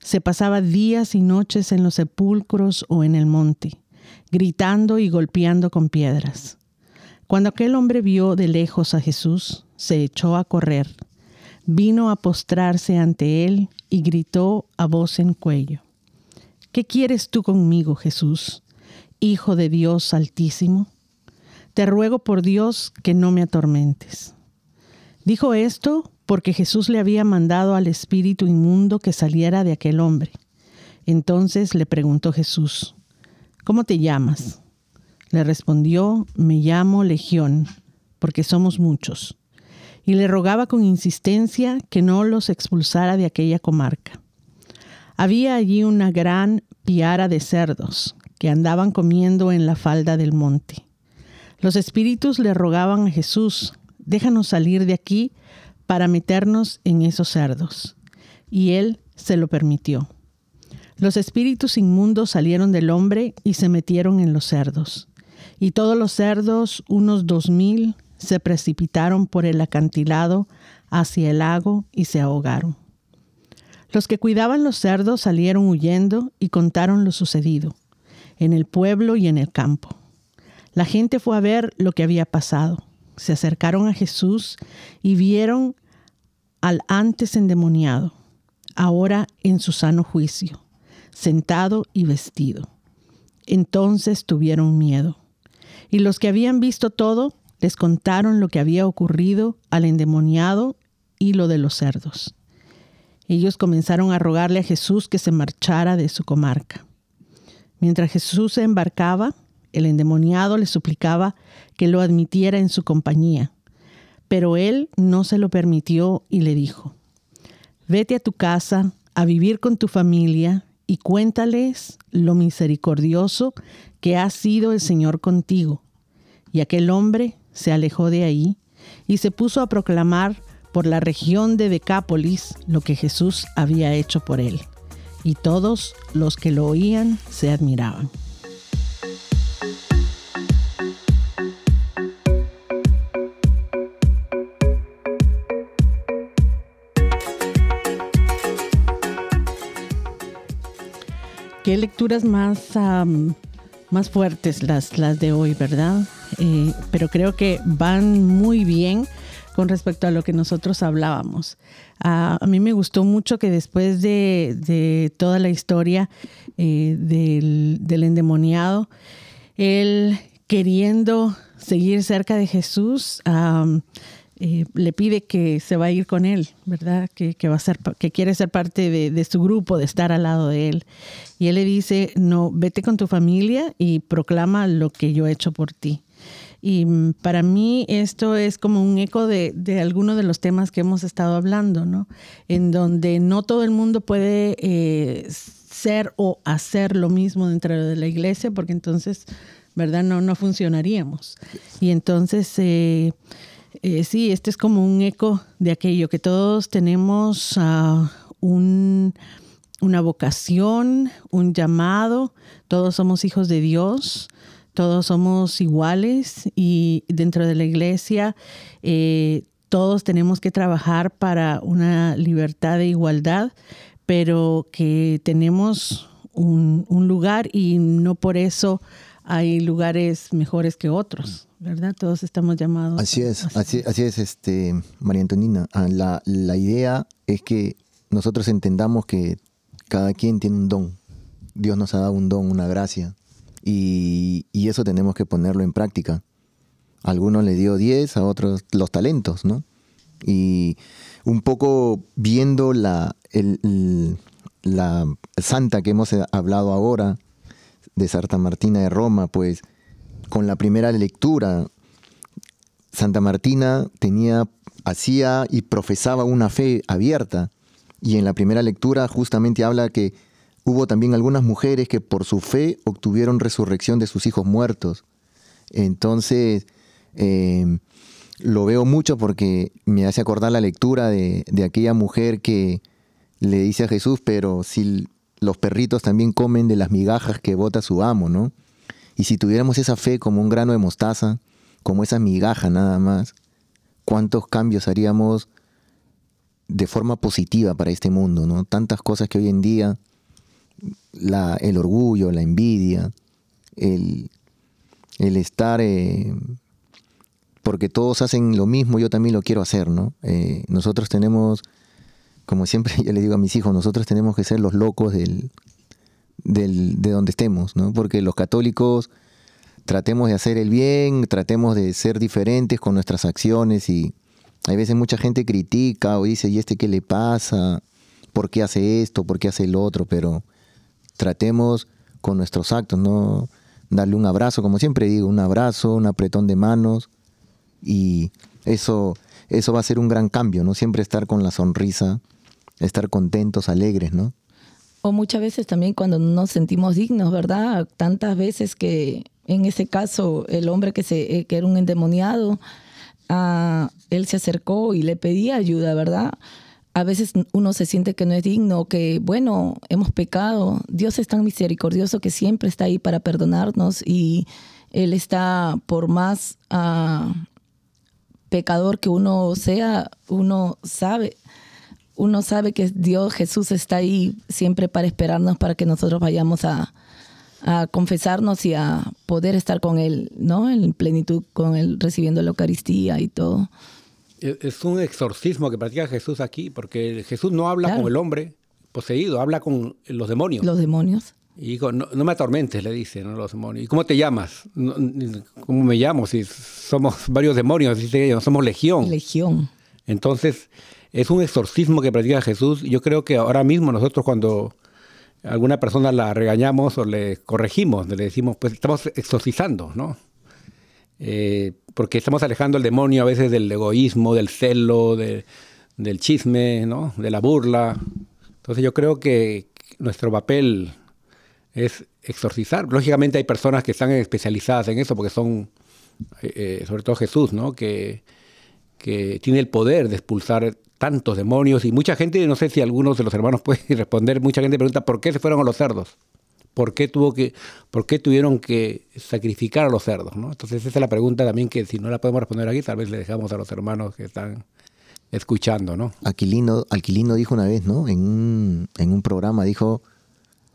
Se pasaba días y noches en los sepulcros o en el monte, gritando y golpeando con piedras. Cuando aquel hombre vio de lejos a Jesús, se echó a correr, vino a postrarse ante él y gritó a voz en cuello. ¿Qué quieres tú conmigo, Jesús, Hijo de Dios Altísimo? Te ruego por Dios que no me atormentes. Dijo esto porque Jesús le había mandado al espíritu inmundo que saliera de aquel hombre. Entonces le preguntó Jesús, ¿cómo te llamas? Le respondió, me llamo Legión, porque somos muchos. Y le rogaba con insistencia que no los expulsara de aquella comarca. Había allí una gran piara de cerdos que andaban comiendo en la falda del monte. Los espíritus le rogaban a Jesús, déjanos salir de aquí para meternos en esos cerdos. Y él se lo permitió. Los espíritus inmundos salieron del hombre y se metieron en los cerdos. Y todos los cerdos, unos dos mil, se precipitaron por el acantilado hacia el lago y se ahogaron. Los que cuidaban los cerdos salieron huyendo y contaron lo sucedido, en el pueblo y en el campo. La gente fue a ver lo que había pasado se acercaron a Jesús y vieron al antes endemoniado, ahora en su sano juicio, sentado y vestido. Entonces tuvieron miedo. Y los que habían visto todo les contaron lo que había ocurrido al endemoniado y lo de los cerdos. Ellos comenzaron a rogarle a Jesús que se marchara de su comarca. Mientras Jesús se embarcaba, el endemoniado le suplicaba que lo admitiera en su compañía, pero él no se lo permitió y le dijo, vete a tu casa a vivir con tu familia y cuéntales lo misericordioso que ha sido el Señor contigo. Y aquel hombre se alejó de ahí y se puso a proclamar por la región de Decápolis lo que Jesús había hecho por él. Y todos los que lo oían se admiraban. qué lecturas más, más fuertes las, las de hoy, ¿verdad? Eh, pero creo que van muy bien con respecto a lo que nosotros hablábamos. a mí me gustó mucho que después de, toda la historia eh, del, endemoniado, él queriendo seguir cerca de Jesús, eh, le pide que se va a ir con él, ¿verdad? Que, va a ser, que quiere ser parte de, su grupo, de estar al lado de él. Y él le dice, no, vete con tu familia y proclama lo que yo he hecho por ti. Y mm, para mí esto es como un eco de, algunos de los temas que hemos estado hablando, ¿no? En donde no todo el mundo puede eh, ser o hacer lo mismo dentro de la iglesia, porque entonces, ¿verdad? No, no funcionaríamos. Y entonces... Eh, eh, sí, este es como un eco de aquello que todos tenemos uh, una vocación, un llamado, todos somos hijos de Dios, todos somos iguales y dentro de la iglesia eh, todos tenemos que trabajar para una libertad de igualdad, pero que tenemos un, un lugar y no por eso hay lugares mejores que otros. ¿verdad? Todos estamos llamados. Así es, así, así es, este, María Antonina. Ah, la, la idea es que nosotros entendamos que cada quien tiene un don. Dios nos ha dado un don, una gracia. Y, y eso tenemos que ponerlo en práctica. Algunos le dio 10, a otros los talentos, ¿no? Y un poco viendo la, el, la santa que hemos hablado ahora, de Santa Martina de Roma, pues con la primera lectura, Santa Martina tenía, hacía y profesaba una fe abierta, Y en la primera lectura justamente habla que hubo también algunas mujeres que por su fe obtuvieron resurrección de sus hijos muertos. Entonces, em, lo veo mucho porque me hace acordar la lectura de, de aquella mujer que le dice a Jesús, pero si los perritos también comen de las migajas que bota su amo, ¿no? Y si tuviéramos esa fe como un grano de mostaza, como esa migaja nada más, ¿cuántos cambios haríamos de forma positiva para este mundo, ¿no? Tantas cosas que hoy en día, la, el orgullo, la envidia, el, el estar, eh, porque todos hacen lo mismo, yo también lo quiero hacer, ¿no? Eh, nosotros tenemos, como siempre yo le digo a mis hijos, nosotros tenemos que ser los locos del, del, de donde estemos, ¿no? Porque los católicos tratemos de hacer el bien, tratemos de ser diferentes con nuestras acciones y hay veces mucha gente critica o dice, ¿y este qué le pasa? ¿Por qué hace esto? ¿Por qué hace el otro? Pero tratemos con nuestros actos, ¿no? Darle un abrazo, como siempre digo, un abrazo, un apretón de manos y eso, eso va a ser un gran cambio, ¿no? Siempre estar con la sonrisa, estar contentos, alegres, ¿no? O muchas veces también cuando no nos sentimos dignos, ¿verdad? Tantas veces que en ese caso el hombre que, se, eh, que era un endemoniado, a, él se acercó y le pedía ayuda, ¿verdad? A veces uno se siente que no es digno, que bueno, hemos pecado. Dios es tan misericordioso que siempre está ahí para perdonarnos y Él está por más uh, pecador que uno sea, uno sabe, uno sabe que Dios, Jesús está ahí siempre para esperarnos, para que nosotros vayamos a, a confesarnos y a poder estar con Él, ¿no? En plenitud con Él, recibiendo la Eucaristía y todo. Es un exorcismo que practica Jesús aquí, porque Jesús no habla Claro. con el hombre poseído, habla con los demonios. Los demonios. Y dijo, no, no me atormentes, le dice, ¿no? Los demonios. ¿Y cómo te llamas? ¿Cómo me llamo? Si somos varios demonios, dice ella, somos legión. Legión. Entonces, es un exorcismo que practica Jesús. Yo creo que ahora mismo nosotros cuando alguna persona la regañamos o le corregimos, le decimos, pues estamos exorcizando, ¿no? Eh, porque estamos alejando al demonio a veces del egoísmo, del celo, de- del chisme, ¿no? De la burla. Entonces yo creo que nuestro papel es exorcizar. Lógicamente hay personas que están especializadas en eso porque son, eh, eh, sobre todo Jesús, ¿no? Que, que tiene el poder de expulsar tantos demonios y mucha gente, no sé si algunos de los hermanos pueden responder, mucha gente pregunta por qué se fueron a los cerdos, por qué tuvo que, por qué tuvieron que sacrificar a los cerdos, ¿no? Entonces esa es la pregunta también que si no la podemos responder aquí, tal vez le dejamos a los hermanos que están escuchando, ¿no? Aquilino, Alquilino dijo una vez, ¿no? En un, en un programa dijo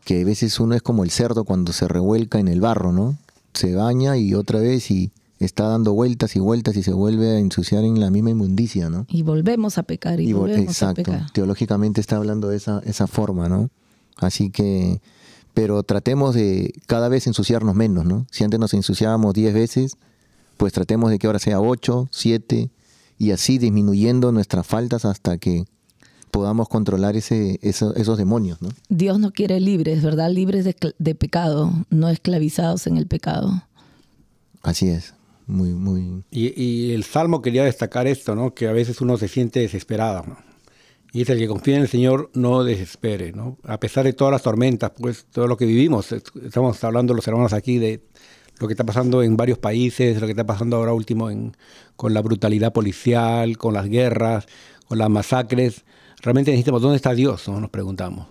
que a veces uno es como el cerdo cuando se revuelca en el barro, ¿no? Se baña y otra vez y está dando vueltas y vueltas y se vuelve a ensuciar en la misma inmundicia, ¿no? Y volvemos a pecar y, Y vol- volvemos exacto. a pecar. Teológicamente está hablando de esa, esa forma, ¿no? Así que, pero tratemos de cada vez ensuciarnos menos, ¿no? Si antes nos ensuciábamos 10 veces, pues tratemos de que ahora sea 8, 7 y así disminuyendo nuestras faltas hasta que podamos controlar ese, eso- esos demonios, ¿no? Dios nos quiere libres, ¿verdad? Libres de, cl- de pecado, no esclavizados en el pecado. Así es. Muy, muy. Y, y el Salmo quería destacar esto, ¿no? Que a veces uno se siente desesperado, ¿no? Y dice, el que confía en el Señor no desespere, ¿no? A pesar de todas las tormentas, pues todo lo que vivimos, est- estamos hablando los hermanos aquí de lo que está pasando en varios países, lo que está pasando ahora último en, con la brutalidad policial, con las guerras, con las masacres. Realmente necesitamos, ¿dónde está Dios? ¿no? Nos preguntamos.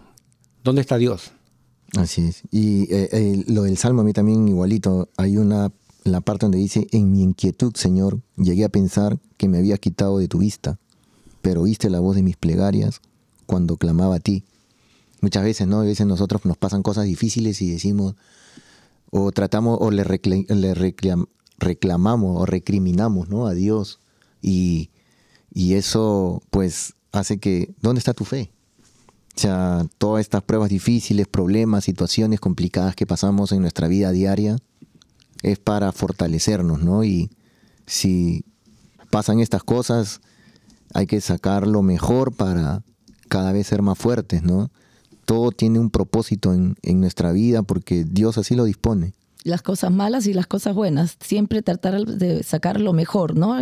¿Dónde está Dios? Así es. Y eh, eh, lo del Salmo a mí también igualito. Hay una, la parte donde dice, en mi inquietud, Señor, llegué a pensar que me habías quitado de tu vista, pero oíste la voz de mis plegarias cuando clamaba a ti. Muchas veces, ¿no? A veces nosotros nos pasan cosas difíciles y decimos, o tratamos, o le, recla- le reclam- reclamamos o recriminamos, ¿no? A Dios. Y, y eso, pues, hace que, ¿dónde está tu fe? O sea, todas estas pruebas difíciles, problemas, situaciones complicadas que pasamos en nuestra vida diaria es para fortalecernos, ¿no? Y si pasan estas cosas, hay que sacar lo mejor para cada vez ser más fuertes, ¿no? Todo tiene un propósito en, nuestra vida porque Dios así lo dispone. Las cosas malas y las cosas buenas. Siempre tratar de sacar lo mejor, ¿no?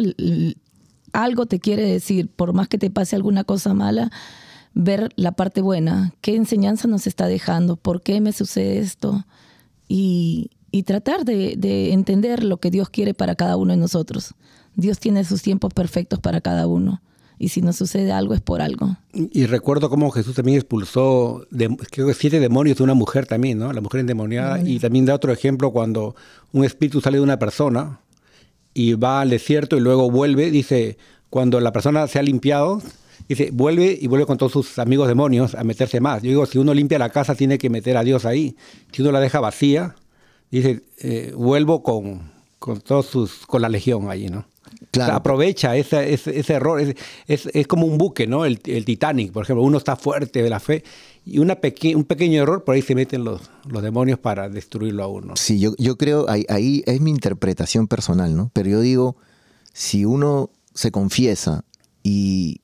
Algo te quiere decir, por más que te pase alguna cosa mala, ver la parte buena, qué enseñanza nos está dejando, por qué me sucede esto y, tratar de, entender lo que Dios quiere para cada uno de nosotros. Dios tiene sus tiempos perfectos para cada uno y si nos sucede algo es por algo. Y recuerdo cómo Jesús también expulsó, de, creo que siete demonios de una mujer también, ¿no? La mujer endemoniada. Y también da otro ejemplo cuando un espíritu sale de una persona y va al desierto y luego vuelve, dice, cuando la persona se ha limpiado, dice, vuelve y vuelve con todos sus amigos demonios a meterse más. Yo digo, si uno limpia la casa, tiene que meter a Dios ahí. Si uno la deja vacía, dice, eh, vuelvo con, con todos sus, con la legión ahí, ¿no? Claro. O sea, aprovecha ese, ese, ese error. Es, es, es, como un buque, ¿no? El, el, Titanic, por ejemplo. Uno está fuerte de la fe y una peque un pequeño error, por ahí se meten los, los demonios para destruirlo a uno. Sí, yo, yo creo, ahí, ahí es mi interpretación personal, ¿no? Pero yo digo, si uno se confiesa y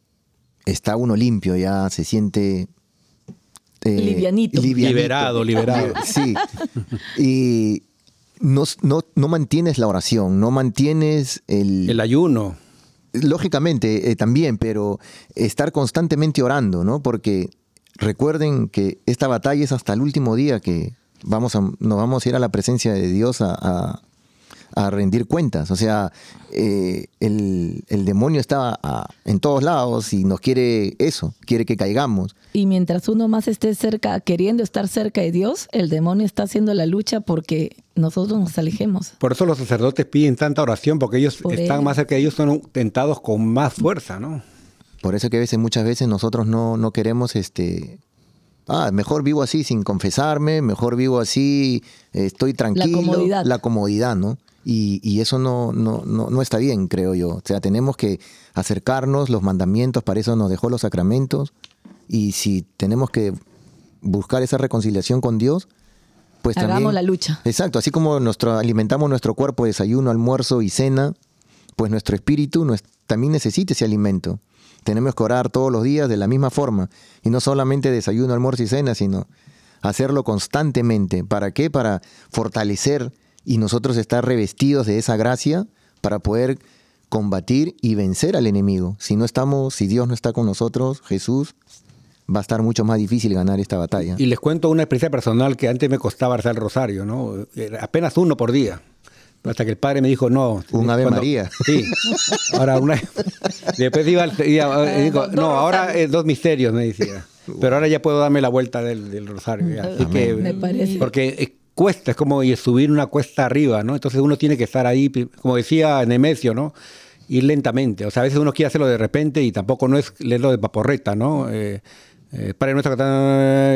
está uno limpio, ya se siente... Eh, livianito. livianito. Liberado, liberado. Sí. Y no, no, no, mantienes la oración, no mantienes el... El ayuno. Lógicamente eh, también, pero estar constantemente orando, ¿no? Porque recuerden que esta batalla es hasta el último día que vamos a, nos vamos a ir a la presencia de Dios a, a, a rendir cuentas. O sea, eh, el, el, demonio está a, en todos lados y nos quiere eso, quiere que caigamos. Y mientras uno más esté cerca, queriendo estar cerca de Dios, el demonio está haciendo la lucha porque nosotros nos alejemos. Por eso los sacerdotes piden tanta oración, porque ellos Por están él. más cerca de ellos, son tentados con más fuerza, ¿no? Por eso que a veces, muchas veces nosotros no, no queremos este, ah, mejor vivo así sin confesarme, mejor vivo así, estoy tranquilo. La comodidad. La comodidad, ¿no? Y, y eso no, no, no, no, está bien, creo yo. O sea, tenemos que acercarnos, los mandamientos, para eso nos dejó los sacramentos. Y si tenemos que buscar esa reconciliación con Dios, pues Hagamos también... la lucha. Exacto, así como nuestro, alimentamos nuestro cuerpo, desayuno, almuerzo y cena, pues nuestro espíritu también necesita ese alimento. Tenemos que orar todos los días de la misma forma. Y no solamente desayuno, almuerzo y cena, sino hacerlo constantemente. ¿Para qué? Para fortalecer y nosotros estar revestidos de esa gracia para poder combatir y vencer al enemigo. Si no estamos, si Dios no está con nosotros, Jesús, va a estar mucho más difícil ganar esta batalla. Y les cuento una experiencia personal que antes me costaba rezar el rosario, ¿no? Era apenas uno por día. Hasta que el padre me dijo, no. Un Ave cuando, María. Sí. Ahora una. Después iba, iba digo, no, ahora dos misterios, me decía. Pero ahora ya puedo darme la vuelta del, del rosario. Ya. Así que, me parece. Porque cuesta, es como subir una cuesta arriba, ¿no? Entonces uno tiene que estar ahí, como decía Nemesio, ¿no? Ir lentamente. O sea, a veces uno quiere hacerlo de repente y tampoco no es leerlo de paporreta, ¿no? Eh, eh, Padre nuestro,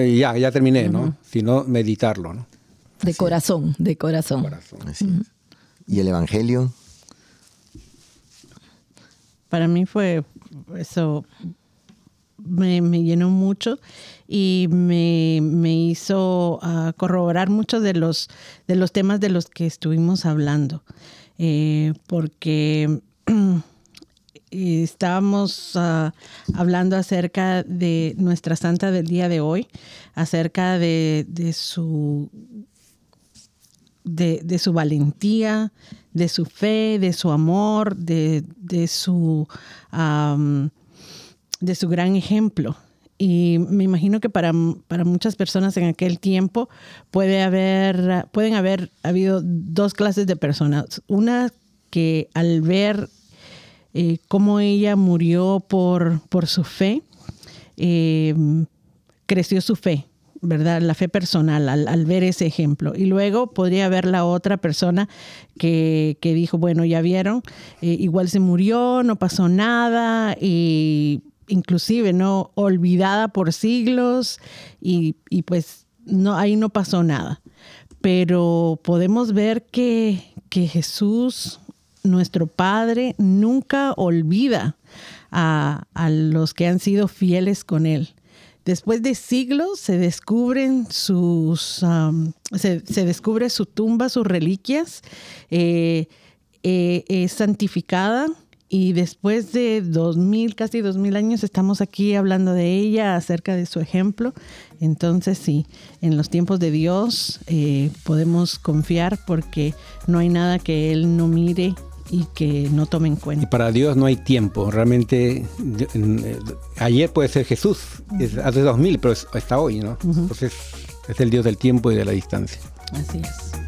y ya, ya terminé, ¿no? Uh -huh. Sino meditarlo, ¿no? De Así corazón, es. de corazón. corazón. Uh -huh. ¿Y el Evangelio? Para mí fue eso, me, llenó mucho y me, me hizo uh, corroborar muchos de los, de los temas de los que estuvimos hablando. Eh, porque estábamos uh, hablando acerca de nuestra santa del día de hoy, acerca de, de su de, su valentía, de su fe, de su amor, de, de su, de su gran ejemplo. Y me imagino que para, para, muchas personas en aquel tiempo puede haber, pueden haber habido dos clases de personas. Una que al ver eh, cómo ella murió por, por su fe, eh, creció su fe, ¿verdad? La fe personal al, al, ver ese ejemplo. Y luego podría haber la otra persona que, que dijo, bueno, ya vieron, eh, igual se murió, no pasó nada y inclusive no olvidada por siglos y, y pues no, ahí no pasó nada. Pero podemos ver que, que Jesús, nuestro Padre, nunca olvida a, a los que han sido fieles con Él después de siglos se descubren sus, um, se, se, descubre su tumba, sus reliquias, eh, eh, es santificada y después de dos mil, casi dos mil años estamos aquí hablando de ella, acerca de su ejemplo. Entonces sí, en los tiempos de Dios eh, podemos confiar porque no hay nada que Él no mire y que no tomen Y cuenta. para Dios no hay tiempo. Realmente, en- eh, ayer puede ser Jesús, es hace dos mil, pero es- está hoy, ¿no? Entonces, es el Dios del tiempo y de la distancia. Así es.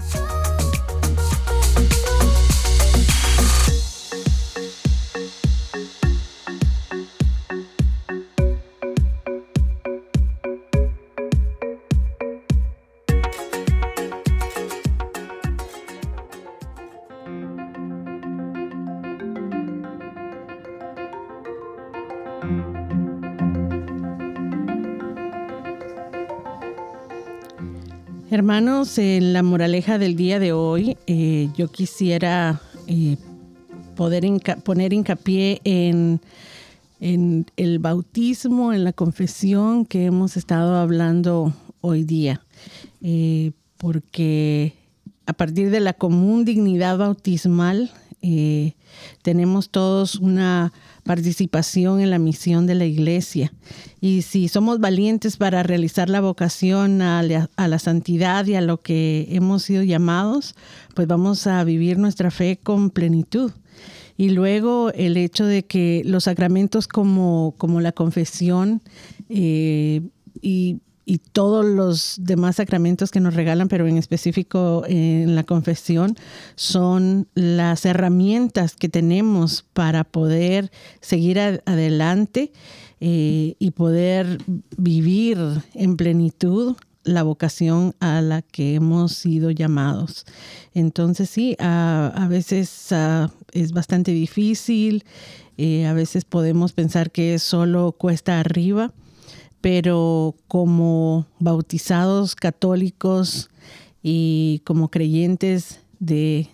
Hermanos, en la moraleja del día de hoy, eh, yo quisiera eh, poder poner hincapié en, el bautismo, en la confesión que hemos estado hablando hoy día, Eh, porque a partir de la común dignidad bautismal, tenemos todos una participación en la misión de la iglesia. Y si somos valientes para realizar la vocación a la, a la santidad y a lo que hemos sido llamados, pues vamos a vivir nuestra fe con plenitud. Y luego el hecho de que los sacramentos como, como la confesión eh, y, y todos los demás sacramentos que nos regalan, pero en específico eh, en la confesión, son las herramientas que tenemos para poder seguir adelante eh, y poder vivir en plenitud la vocación a la que hemos sido llamados. Entonces sí, a, veces ah, es bastante difícil, eh, a veces podemos pensar que solo cuesta arriba, pero como bautizados católicos y como creyentes de,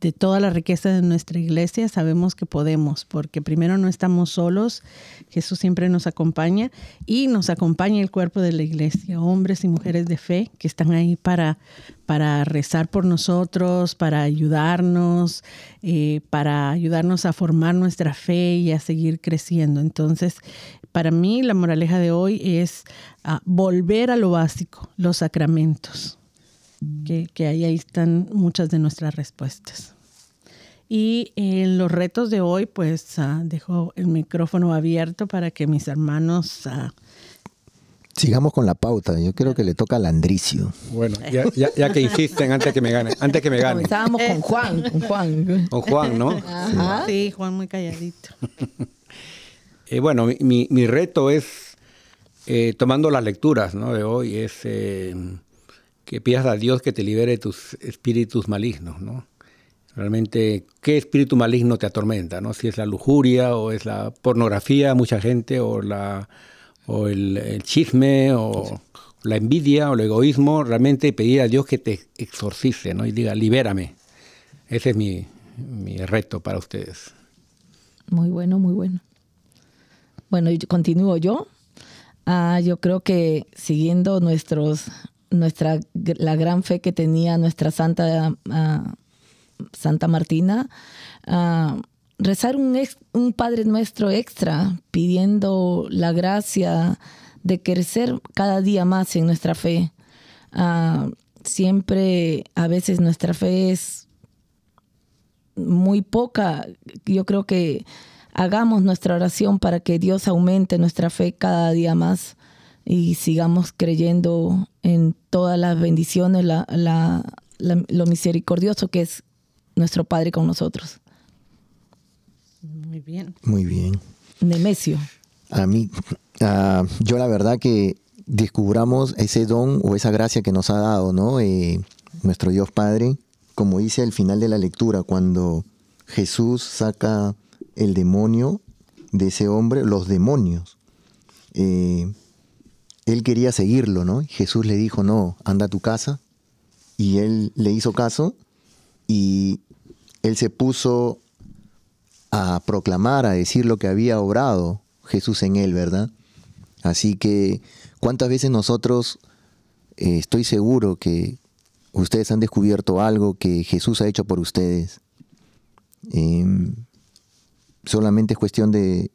de toda la riqueza de nuestra iglesia, sabemos que podemos, porque primero no estamos solos, Jesús siempre nos acompaña y nos acompaña el cuerpo de la iglesia, hombres y mujeres de fe que están ahí para, para rezar por nosotros, para ayudarnos, eh, para ayudarnos a formar nuestra fe y a seguir creciendo. Entonces, para mí la moraleja de hoy es ah, volver a lo básico, los sacramentos, que, que ahí, ahí están muchas de nuestras respuestas. Y en los retos de hoy, pues ah, dejo el micrófono abierto para que mis hermanos ah, Sigamos con la pauta. Yo creo que le toca al Andricio. Bueno, ya, ya- ya que insisten, antes que me gane, antes que me gane. Comenzábamos con Juan, con Juan. Con Juan, ¿no? Ajá. Sí, Juan muy calladito. Eh, bueno, mi, reto es, eh, tomando las lecturas ¿no? de hoy, es eh, que pidas a Dios que te libere tus espíritus malignos, ¿no? Realmente, ¿qué espíritu maligno te atormenta? ¿no? Si es la lujuria o es la pornografía, mucha gente, o, la, o el, el chisme, o la envidia, o el egoísmo, realmente pedir a Dios que te exorcice, ¿no? Y diga, libérame. Ese es mi, mi reto para ustedes. Muy bueno, muy bueno. Bueno, y continúo yo. Ah, yo creo que siguiendo nuestros, nuestra, la gran fe que tenía nuestra santa ah, Santa Martina, ah, rezar un, un Padre Nuestro extra, pidiendo la gracia de crecer cada día más en nuestra fe. Siempre, a veces nuestra fe es muy poca. Yo creo que hagamos nuestra oración para que Dios aumente nuestra fe cada día más y sigamos creyendo en todas las bendiciones, la- la- la- lo misericordioso que es nuestro Padre con nosotros. Muy bien. Muy bien. Nemesio. A mí, yo la verdad que descubramos ese don o esa gracia que nos ha dado, ¿no? Eh, nuestro Dios Padre, como dice al final de la lectura, cuando Jesús saca el demonio de ese hombre, los demonios. eh, él quería seguirlo, ¿no? Jesús le dijo, no, anda a tu casa. Y él le hizo caso y él se puso a proclamar, a decir lo que había obrado Jesús en él, ¿verdad? Así que, ¿cuántas veces nosotros, eh, estoy seguro que ustedes han descubierto algo que Jesús ha hecho por ustedes? Em, solamente es cuestión de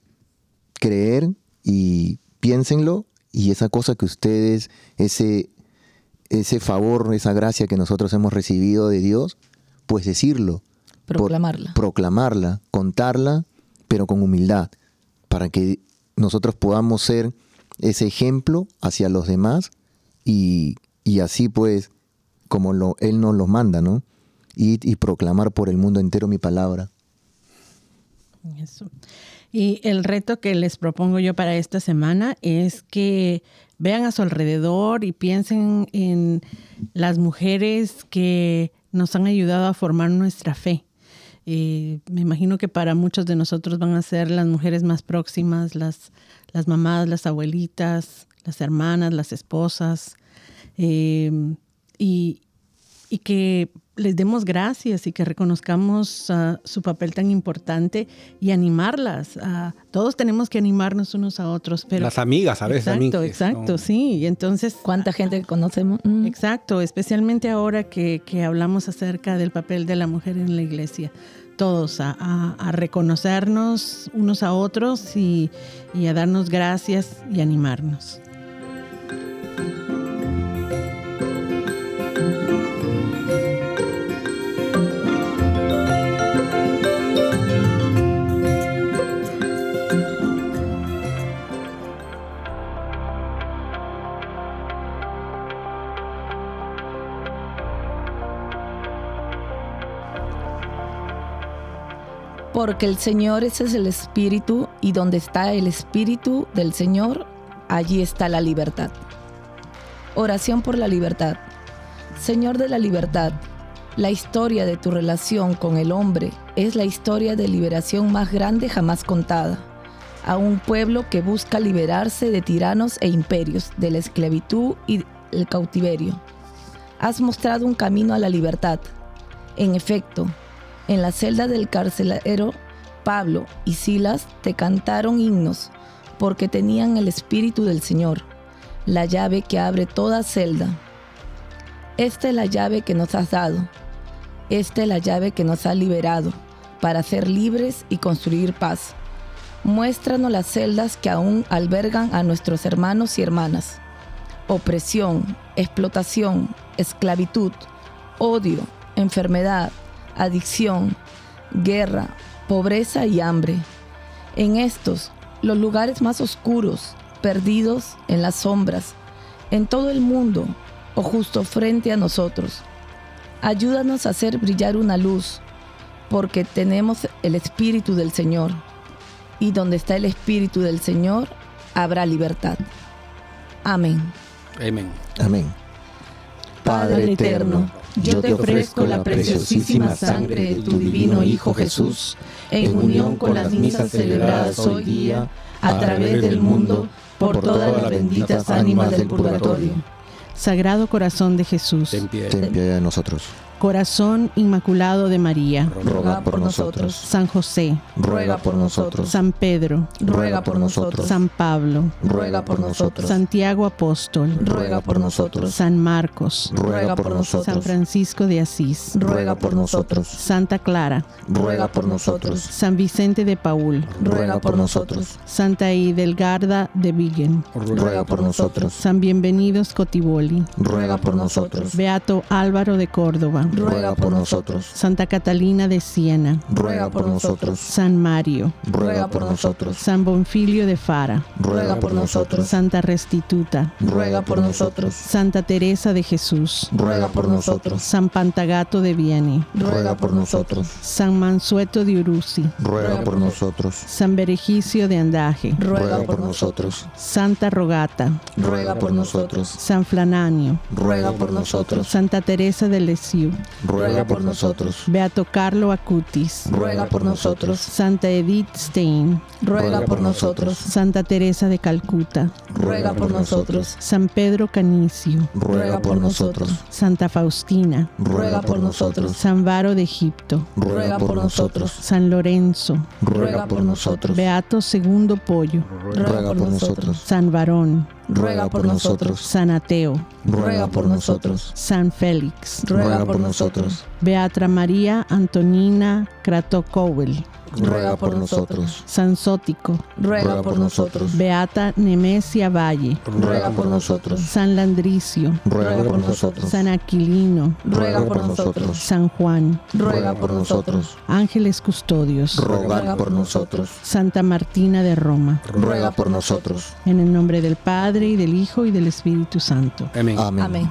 creer y piénsenlo y esa cosa que ustedes, ese, ese favor, esa gracia que nosotros hemos recibido de Dios, pues decirlo Proclamarla. proclamarla, contarla, pero con humildad, para que nosotros podamos ser ese ejemplo hacia los demás y, y así pues, como lo, Él nos lo manda, ¿no? Y, y proclamar por el mundo entero mi palabra. Y el reto que les propongo yo para esta semana es que vean a su alrededor y piensen en las mujeres que nos han ayudado a formar nuestra fe. Eh, me imagino que para muchos de nosotros van a ser las mujeres más próximas, las, las mamás, las abuelitas, las hermanas, las esposas, eh, y, y que les demos gracias y que reconozcamos uh, su papel tan importante y animarlas. Uh, todos tenemos que animarnos unos a otros. Pero, Las amigas a veces. Exacto, exacto, ¿no? sí. Y entonces... ¿Cuánta gente conocemos? Mm. Exacto, especialmente ahora que, que, hablamos acerca del papel de la mujer en la iglesia. Todos a, a, a reconocernos unos a otros y, y a darnos gracias y animarnos. Porque el Señor es el Espíritu y donde está el Espíritu del Señor, allí está la libertad. Oración por la libertad. Señor de la libertad, la historia de tu relación con el hombre es la historia de liberación más grande jamás contada. A un pueblo que busca liberarse de tiranos e imperios, de la esclavitud y el cautiverio. Has mostrado un camino a la libertad. En efecto, en la celda del carcelero, Pablo y Silas te cantaron himnos porque tenían el Espíritu del Señor, la llave que abre toda celda. Esta es la llave que nos has dado. Esta es la llave que nos ha liberado para ser libres y construir paz. Muéstranos las celdas que aún albergan a nuestros hermanos y hermanas. Opresión, explotación, esclavitud, odio, enfermedad, adicción, guerra, pobreza y hambre. En estos, los lugares más oscuros, perdidos en las sombras, en todo el mundo o justo frente a nosotros. Ayúdanos a hacer brillar una luz, porque tenemos el Espíritu del Señor. Y donde está el Espíritu del Señor, habrá libertad. Amén. Amén. Amén. Padre eterno, yo te ofrezco la preciosísima sangre de tu divino Hijo Jesús, en unión con las misas celebradas hoy día, a través del mundo, por todas las benditas ánimas del purgatorio. Sagrado Corazón de Jesús, Ten piedad. De nosotros. Corazón Inmaculado de María, Ruega por nosotros. San José, Ruega por nosotros. San Pedro, Ruega por nosotros. San Pablo, Ruega por nosotros. Santiago Apóstol, Ruega por nosotros. San Marcos, Ruega por San nosotros. Francisco de Asís, Ruega por nosotros. Santa Clara, Ruega por nosotros. San Vicente de Paul, Ruega por nosotros. Santa Idelgarda de Vigen, Ruega por nosotros. San Bienvenidos Cotiboli, Ruega por nosotros. Beato Álvaro de Córdoba, Ruega por nosotros. Santa Catalina de Siena, Ruega por nosotros. San Mario, Ruega por nosotros. San Bonfilio de Fara, Ruega por nosotros. Santa Restituta, Ruega por nosotros. Santa Teresa de Jesús, Ruega por nosotros. San Pantagato de Viene, Ruega por nosotros. San Mansueto de Uruzi, Ruega por nosotros. San Berejicio de Andaje, Ruega por nosotros. Santa Rogata, Ruega por nosotros. San Flananio, Ruega por nosotros. Santa Teresa de Lisieux, Ruega por nosotros. Beato Carlo Acutis, Ruega por nosotros. Santa Edith Stein, Ruega por nosotros. Santa Teresa de Calcuta, Ruega por nosotros. San Pedro Canicio, Ruega por nosotros. Santa Faustina, Ruega por nosotros. San Varo de Egipto, Ruega por nosotros. San Lorenzo, Ruega por nosotros. Beato Segundo Pollo, Ruega por nosotros. San Varón, Ruega por nosotros. San Ateo, Ruega por nosotros. San Félix, Ruega por nosotros. Beatra María Antonina Kratokowel, ruega por nosotros. San Sótico, ruega por nosotros. Beata Nemesia Valle, ruega por nosotros. San Landricio, ruega por nosotros. San Aquilino, ruega por nosotros. San Juan, ruega por nosotros. Ángeles custodios, ruega por nosotros. Santa Martina de Roma, ruega por nosotros. En el nombre del Padre y del Hijo y del Espíritu Santo. Amén. Amén.